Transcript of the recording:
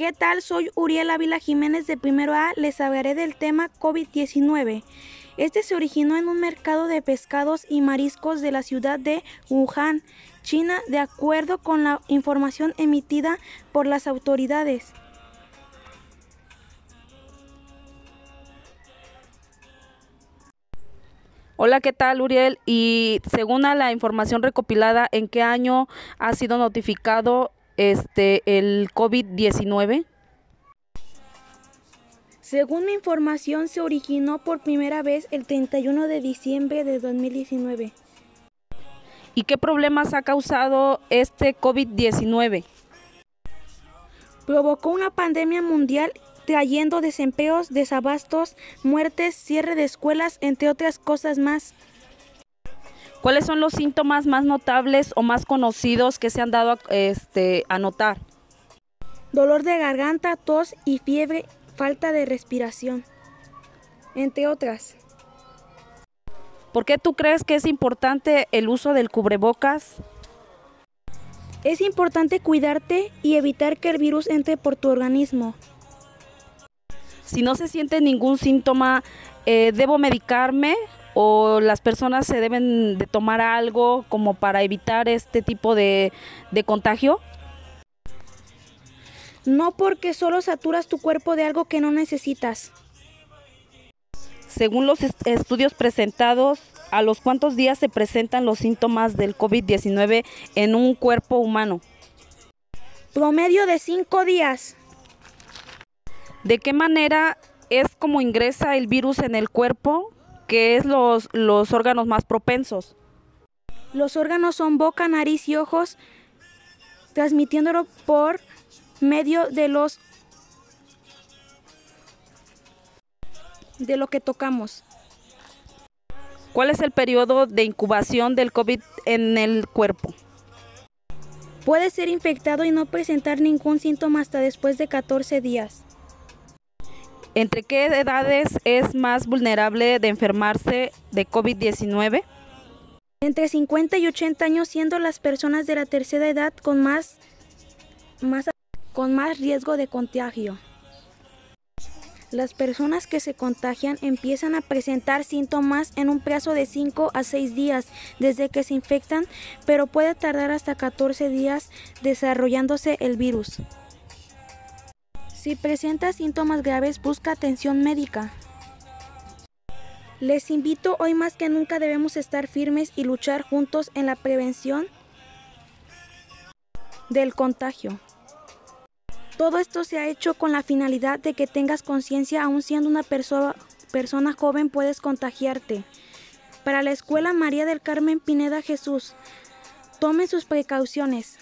¿Qué tal? Soy Uriel Ávila Jiménez de Primero A. Les hablaré del tema COVID-19. Este se originó en un mercado de pescados y mariscos de la ciudad de Wuhan, China, de acuerdo con la información emitida por las autoridades. Hola, ¿qué tal, Uriel? Y según la información recopilada, ¿en qué año ha sido notificado este el COVID-19? Según mi información, se originó por primera vez el 31 de diciembre de 2019. ¿Y qué problemas ha causado este COVID-19? Provocó una pandemia mundial trayendo desempleos, desabastos, muertes, cierre de escuelas, entre otras cosas más. ¿Cuáles son los síntomas más notables o más conocidos que se han dado este, a notar? Dolor de garganta, tos y fiebre, falta de respiración, entre otras. ¿Por qué tú crees que es importante el uso del cubrebocas? Es importante cuidarte y evitar que el virus entre por tu organismo. Si no se siente ningún síntoma, eh, ¿debo medicarme o las personas se deben de tomar algo como para evitar este tipo de, de contagio? No porque solo saturas tu cuerpo de algo que no necesitas. Según los estudios presentados, ¿a los cuántos días se presentan los síntomas del COVID-19 en un cuerpo humano? Promedio de cinco días. ¿De qué manera es como ingresa el virus en el cuerpo? ¿Qué es los, los órganos más propensos? Los órganos son boca, nariz y ojos, transmitiéndolo por medio de los de lo que tocamos. ¿Cuál es el periodo de incubación del COVID en el cuerpo? Puede ser infectado y no presentar ningún síntoma hasta después de 14 días. ¿Entre qué edades es más vulnerable de enfermarse de COVID-19? Entre 50 y 80 años, siendo las personas de la tercera edad con más, con más riesgo de contagio. Las personas que se contagian empiezan a presentar síntomas en un plazo de 5 a 6 días desde que se infectan, pero puede tardar hasta 14 días desarrollándose el virus. Si presenta síntomas graves, busca atención médica. Les invito hoy más que nunca debemos estar firmes y luchar juntos en la prevención del contagio. Todo esto se ha hecho con la finalidad de que tengas conciencia, aun siendo una persona joven puedes contagiarte. Para la Escuela María del Carmen Pineda Jesús, tomen sus precauciones.